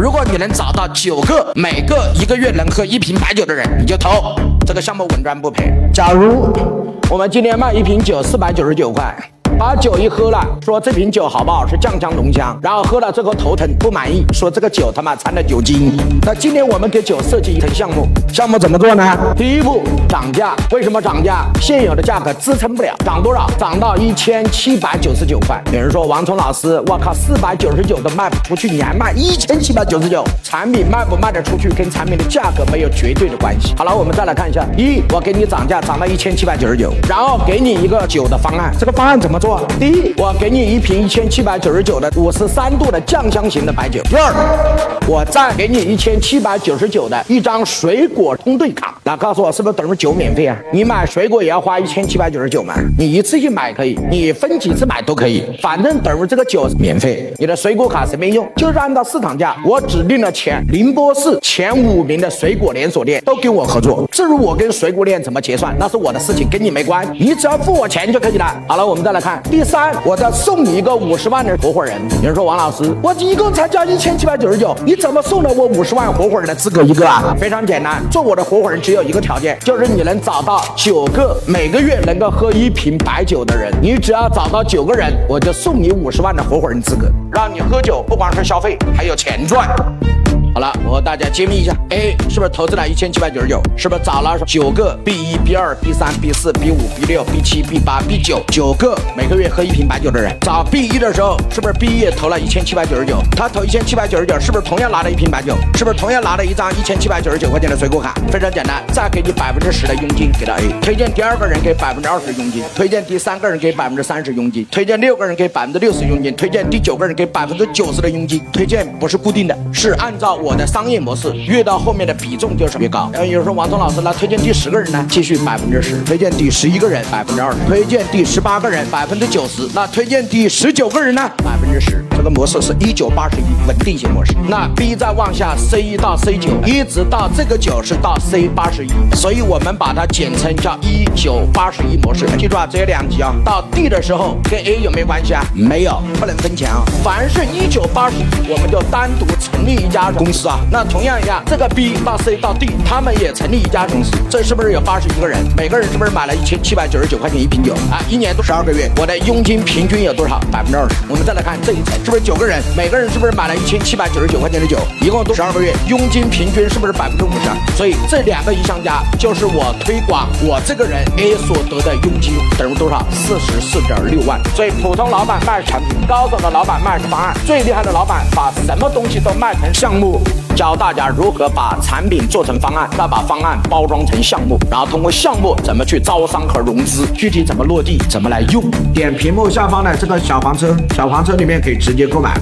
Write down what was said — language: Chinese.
如果你能找到九个每个一个月能喝一瓶白酒的人，你就投这个项目，稳赚不赔。假如我们今天卖一瓶酒四百九十九块。把酒一喝了，说这瓶酒好不好？是酱香浓香。然后喝了之后头疼不满意，说这个酒他妈掺了酒精。那今天我们给酒设计一层项目，项目怎么做呢？第一步涨价，为什么涨价？现有的价格支撑不了，涨多少？涨到一千七百九十九块。有人说王聪老师，我靠，四百九十九都卖不出去，你还卖一千七百九十九？产品卖不卖得出去，跟产品的价格没有绝对的关系。好了，我们再来看一下，一，我给你涨价，涨到一千七百九十九，然后给你一个酒的方案，这个方案怎么做？第一，我给你一瓶一千七百九十九的五十三度的酱香型的白酒。第二，我再给你一千七百九十九的一张水果通兑卡。那告诉我是不是等于酒免费啊？你买水果也要花一千七百九十九吗？你一次性买可以，你分几次买都可以，反正等于这个酒免费。你的水果卡随便用，就是按照市场价。我指定了前宁波市前五名的水果连锁店都跟我合作。至于我跟水果店怎么结算，那是我的事情，跟你没关。你只要付我钱就可以了。好了，我们再来看第。三，我再送你一个五十万的合伙人。有人说王老师，我一共才交一千七百九十九，你怎么送了我五十万合伙人的资格一个啊？非常简单，做我的合伙人只有一个条件，就是你能找到九个每个月能够喝一瓶白酒的人。你只要找到九个人，我就送你五十万的合伙人资格，让你喝酒不光是消费，还有钱赚。大家揭秘一下，A 是不是投资了一千七百九十九？是不是找了九个 B 一、B 二、B 三、B 四、B 五、B 六、B 七、B 八、B 九九个每个月喝一瓶白酒的人？找 B 一的时候，是不是 B 一投了一千七百九十九？他投一千七百九十九，是不是同样拿了一瓶白酒？是不是同样拿了一张一千七百九十九块钱的水果卡？非常简单，再给你百分之十的佣金给到 A，推荐第二个人给百分之二十佣金，推荐第三个人给百分之三十佣金，推荐六个人给百分之六十佣金，推荐第九个人给百分之九十的佣金。推荐不是固定的，是按照我的商业模式。越到后面的比重就是越高。然后有人说王聪老师，那推荐第十个人呢？继续百分之十。推荐第十一个人百分之二十。推荐第十八个人百分之九十。那推荐第十九个人呢？百分之十。这个模式是一九八十一稳定型模式。那 B 再往下 C 一到 C 九，一直到这个九是到 C 八十一，所以我们把它简称叫一九八十一模式。记住啊，只有两级啊。到 D 的时候跟 A 有没有关系啊？没有，不能分钱啊。凡是一九八十一，我们就单独成立一家公司啊。那同样一样，这个 B 到 C 到 D，他们也成立一家公司。这是不是有八十一个人？每个人是不是买了一千七百九十九块钱一瓶酒啊？一年都十二个月，我的佣金平均有多少？百分之二十。我们再来看这一层。是不是九个人？每个人是不是买了一千七百九十九块钱的酒？一共都十二个月，佣金平均是不是百分之五十？所以这两个一相加，就是我推广我这个人 A 所得的佣金等于多少？四十四点六万。所以普通老板卖产品，高手的老板卖方案，最厉害的老板把什么东西都卖成项目。教大家如何把产品做成方案，再把方案包装成项目，然后通过项目怎么去招商和融资，具体怎么落地，怎么来用。点屏幕下方的这个小黄车，小黄车里面可以直接购买